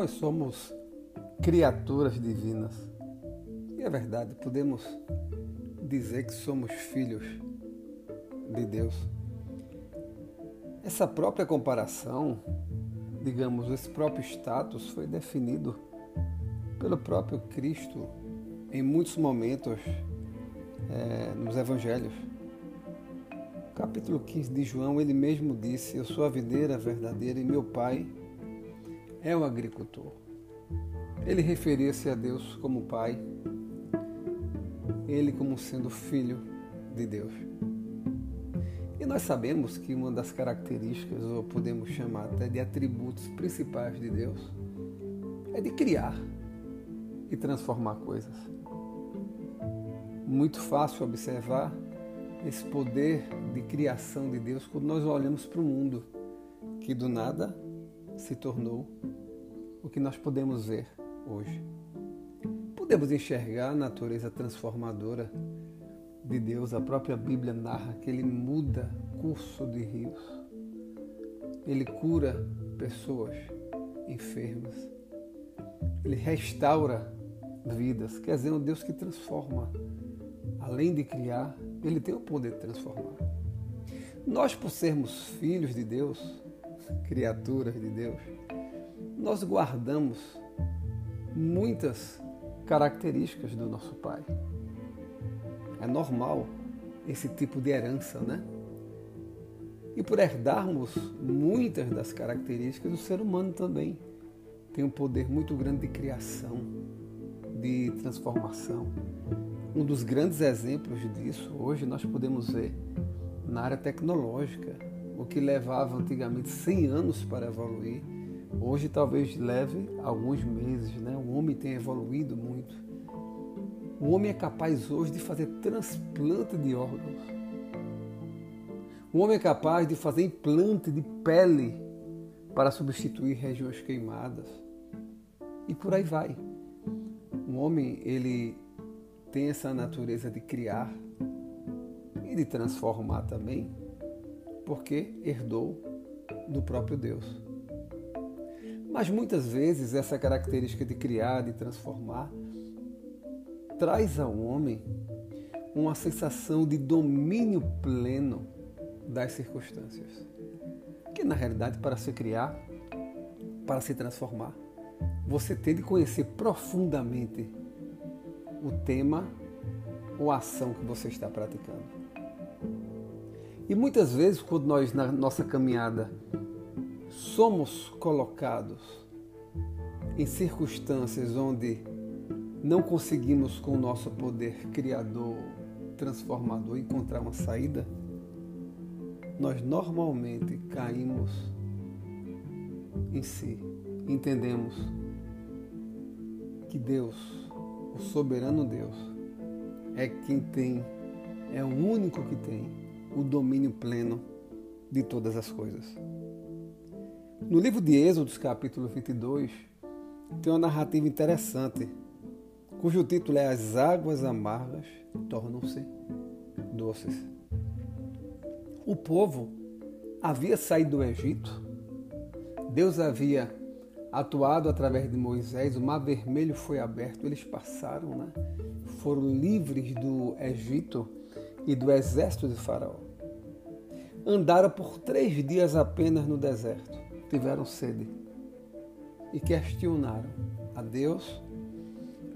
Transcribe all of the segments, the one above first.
nós somos criaturas divinas. E é verdade, podemos dizer que somos filhos de Deus. Essa própria comparação, digamos, esse próprio status foi definido pelo próprio Cristo em muitos momentos é, nos evangelhos. Capítulo 15 de João, ele mesmo disse: Eu sou a videira verdadeira e meu pai é o agricultor. Ele referia-se a Deus como pai, ele como sendo filho de Deus. E nós sabemos que uma das características, ou podemos chamar até de atributos principais de Deus, é de criar e transformar coisas. Muito fácil observar esse poder de criação de Deus quando nós olhamos para o mundo, que do nada se tornou o que nós podemos ver hoje. Podemos enxergar a natureza transformadora de Deus. A própria Bíblia narra que ele muda curso de rios. Ele cura pessoas enfermas. Ele restaura vidas. Quer dizer, um Deus que transforma. Além de criar, ele tem o poder de transformar. Nós, por sermos filhos de Deus, criaturas de Deus, nós guardamos muitas características do nosso Pai. É normal esse tipo de herança, né? E por herdarmos muitas das características, o ser humano também tem um poder muito grande de criação, de transformação. Um dos grandes exemplos disso hoje nós podemos ver na área tecnológica. O que levava antigamente 100 anos para evoluir, hoje talvez leve alguns meses. Né? O homem tem evoluído muito. O homem é capaz hoje de fazer transplante de órgãos. O homem é capaz de fazer implante de pele para substituir regiões queimadas. E por aí vai. O homem, ele tem essa natureza de criar e de transformar também, porque herdou do próprio Deus. Mas muitas vezes essa característica de criar, de transformar, traz ao homem uma sensação de domínio pleno das circunstâncias. Que na realidade, para se criar, para se transformar, você tem de conhecer profundamente o tema ou a ação que você está praticando. E muitas vezes, quando nós, na nossa caminhada, somos colocados em circunstâncias onde não conseguimos com o nosso poder criador, transformador, encontrar uma saída, nós normalmente caímos em si. Entendemos que Deus, o soberano Deus, é quem tem, é o único que tem o domínio pleno de todas as coisas. No livro de Êxodos, capítulo 22, tem uma narrativa interessante cujo título é As Águas Amargas Tornam-se Doces. O povo havia saído do Egito, Deus havia atuado através de Moisés, o mar vermelho foi aberto, eles passaram, né? foram livres do Egito e do exército de Faraó. Andaram por três dias apenas no deserto, tiveram sede e questionaram a Deus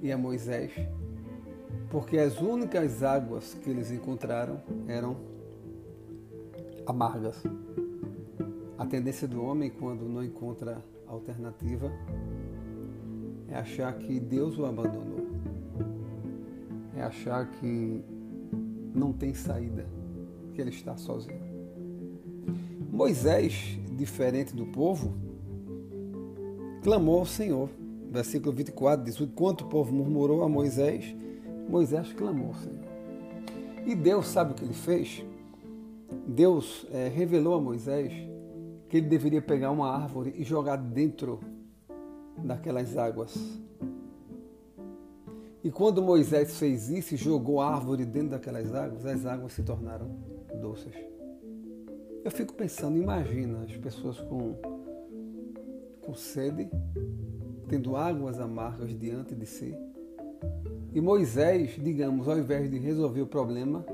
e a Moisés, porque as únicas águas que eles encontraram eram amargas. A tendência do homem, quando não encontra alternativa, é achar que Deus o abandonou, é achar que não tem saída, que ele está sozinho. Moisés, diferente do povo, clamou ao Senhor versículo 24 diz: Enquanto o povo murmurou a Moisés, Moisés clamou, Senhor. E Deus sabe o que ele fez? Deus é, revelou a Moisés que ele deveria pegar uma árvore e jogar dentro daquelas águas. E quando Moisés fez isso e jogou a árvore dentro daquelas águas, as águas se tornaram doces. Eu fico pensando, imagina as pessoas com, com sede tendo águas amargas diante de si. E Moisés, digamos, ao invés de resolver o problema,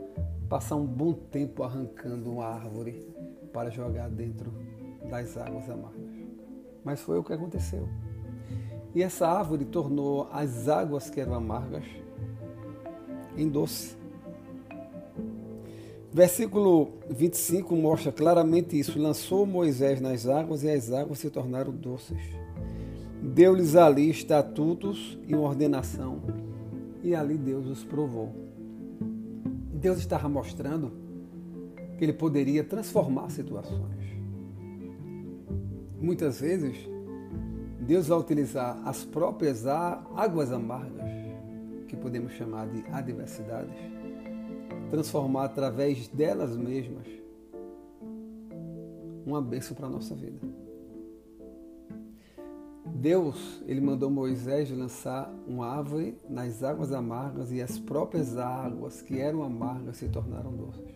passar um bom tempo arrancando uma árvore para jogar dentro das águas amargas. Mas foi o que aconteceu. E essa árvore tornou as águas que eram amargas em doce. Versículo 25 mostra claramente isso. Lançou Moisés nas águas e as águas se tornaram doces. Deu-lhes ali estatutos e ordenação, e ali Deus os provou. Deus estava mostrando que ele poderia transformar situações. Muitas vezes, Deus vai utilizar as próprias águas amargas, que podemos chamar de adversidades, transformar através delas mesmas uma bênção para a nossa vida. Deus, ele mandou Moisés lançar uma árvore nas águas amargas e as próprias águas que eram amargas se tornaram doces.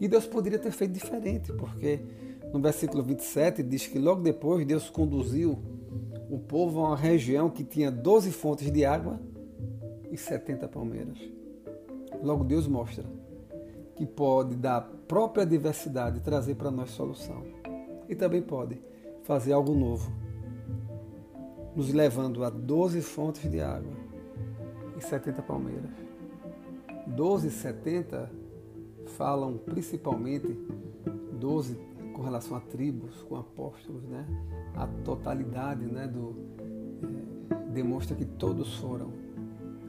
E Deus poderia ter feito diferente, porque no versículo 27 diz que logo depois Deus conduziu o povo a uma região que tinha 12 fontes de água e 70 palmeiras. Logo Deus mostra que pode, da própria diversidade, trazer para nós solução. E também pode fazer algo novo, nos levando a 12 fontes de água e 70 palmeiras. 12 e 70 falam principalmente 12 com relação a tribos, com apóstolos, né? A totalidade, né, do é, demonstra que todos foram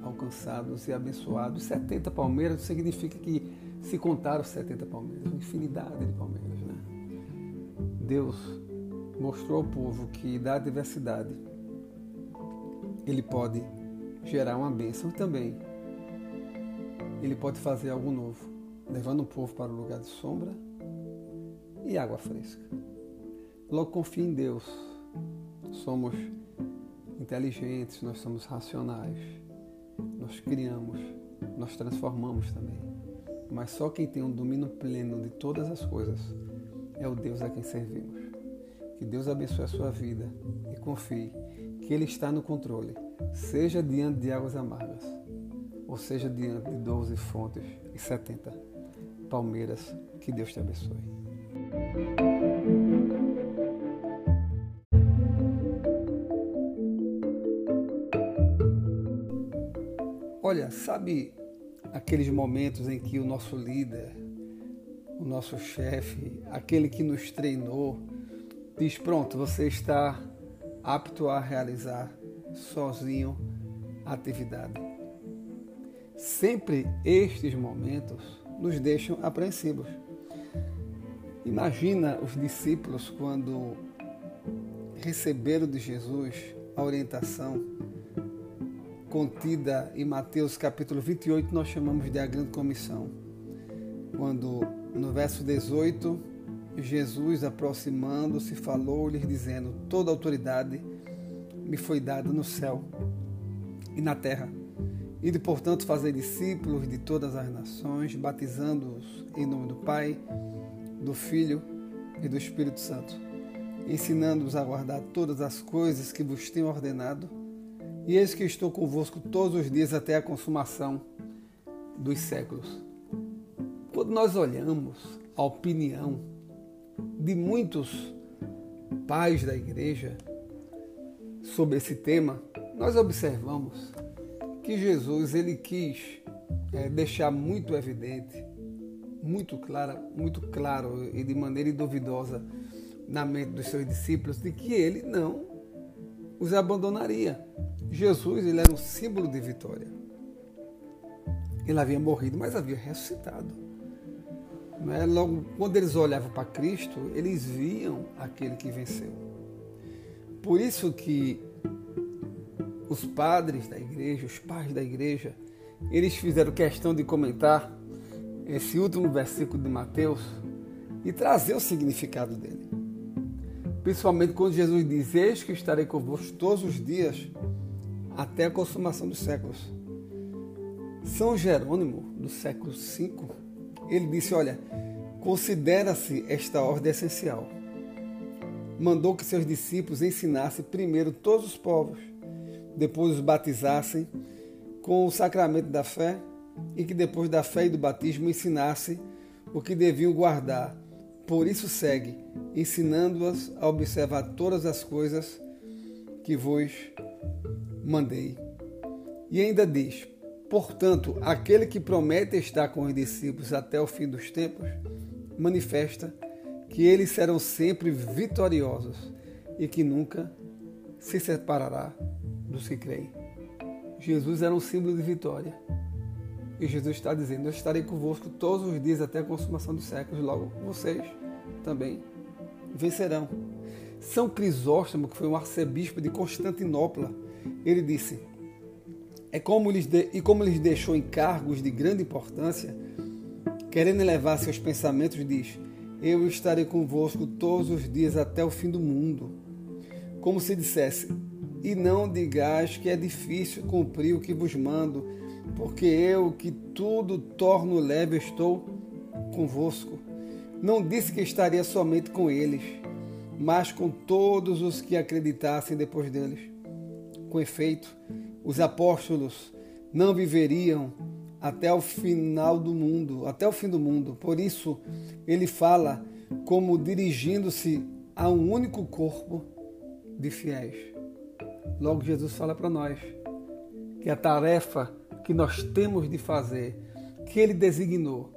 alcançados e abençoados. 70 palmeiras significa que se contaram 70 palmeiras, uma infinidade de palmeiras, né? Deus mostrou ao povo que da diversidade ele pode gerar uma bênção e também ele pode fazer algo novo, levando o povo para o lugar de sombra e água fresca. Logo confie em Deus. Somos inteligentes, nós somos racionais. Nós criamos, nós transformamos também. Mas só quem tem um domínio pleno de todas as coisas é o Deus a quem servimos. Que Deus abençoe a sua vida e confie que Ele está no controle, seja diante de águas amargas, ou seja diante de 12 fontes e 70 palmeiras. Que Deus te abençoe. Olha, sabe aqueles momentos em que o nosso líder, o nosso chefe, aquele que nos treinou, diz: Pronto, você está apto a realizar sozinho a atividade. Sempre estes momentos nos deixam apreensivos. Imagina os discípulos quando receberam de Jesus a orientação contida em Mateus capítulo 28, nós chamamos de a grande comissão. Quando no verso 18, Jesus aproximando-se falou-lhes dizendo: Toda autoridade me foi dada no céu e na terra. E de portanto fazer discípulos de todas as nações, batizando-os em nome do Pai, do Filho e do Espírito Santo, ensinando-os a guardar todas as coisas que vos tenho ordenado e eis que estou convosco todos os dias até a consumação dos séculos. Quando nós olhamos a opinião de muitos pais da igreja sobre esse tema, nós observamos que Jesus ele quis é, deixar muito evidente, muito clara, muito claro e de maneira duvidosa na mente dos seus discípulos de que ele não os abandonaria. Jesus ele era um símbolo de vitória. Ele havia morrido, mas havia ressuscitado. É? Logo, quando eles olhavam para Cristo, eles viam aquele que venceu. Por isso que os padres da igreja, os pais da igreja, eles fizeram questão de comentar esse último versículo de Mateus e trazer o significado dele. Principalmente quando Jesus diz: Eis que estarei convosco todos os dias até a consumação dos séculos. São Jerônimo, do século V, ele disse: Olha, considera-se esta ordem essencial. mandou que seus discípulos ensinassem primeiro todos os povos, depois os batizassem com o sacramento da fé e que depois da fé e do batismo ensinasse o que deviam guardar. Por isso segue, ensinando-as a observar todas as coisas que vos mandei. E ainda diz: Portanto, aquele que promete estar com os discípulos até o fim dos tempos, manifesta que eles serão sempre vitoriosos e que nunca se separará dos que creem. Jesus era um símbolo de vitória. E Jesus está dizendo: Eu estarei convosco todos os dias até a consumação dos séculos. Logo, vocês também vencerão. São Crisóstomo, que foi um arcebispo de Constantinopla, ele disse: é como lhes de, e como lhes deixou encargos de grande importância, querendo elevar seus pensamentos, diz: Eu estarei convosco todos os dias até o fim do mundo. Como se dissesse: E não digais que é difícil cumprir o que vos mando, porque eu, que tudo torno leve, estou convosco. Não disse que estaria somente com eles, mas com todos os que acreditassem depois deles. Com efeito, os apóstolos não viveriam até o final do mundo, até o fim do mundo. Por isso, ele fala como dirigindo-se a um único corpo de fiéis. Logo, Jesus fala para nós que a tarefa que nós temos de fazer, que ele designou,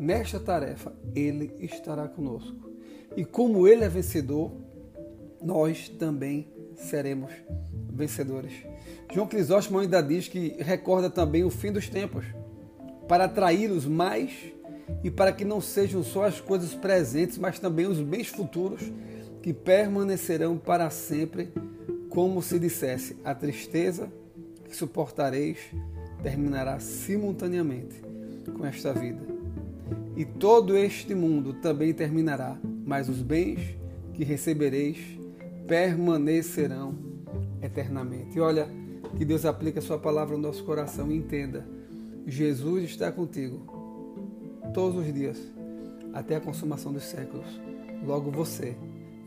nesta tarefa, ele estará conosco. E como ele é vencedor, nós também seremos vencedores. João Crisóstomo ainda diz que recorda também o fim dos tempos, para atraí-los mais e para que não sejam só as coisas presentes, mas também os bens futuros que permanecerão para sempre, como se dissesse: a tristeza que suportareis terminará simultaneamente com esta vida. E todo este mundo também terminará, mas os bens que recebereis permanecerão eternamente. E olha, que Deus aplique a sua palavra no nosso coração e entenda. Jesus está contigo todos os dias, até a consumação dos séculos. Logo você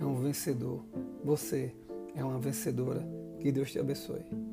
é um vencedor. Você é uma vencedora. Que Deus te abençoe.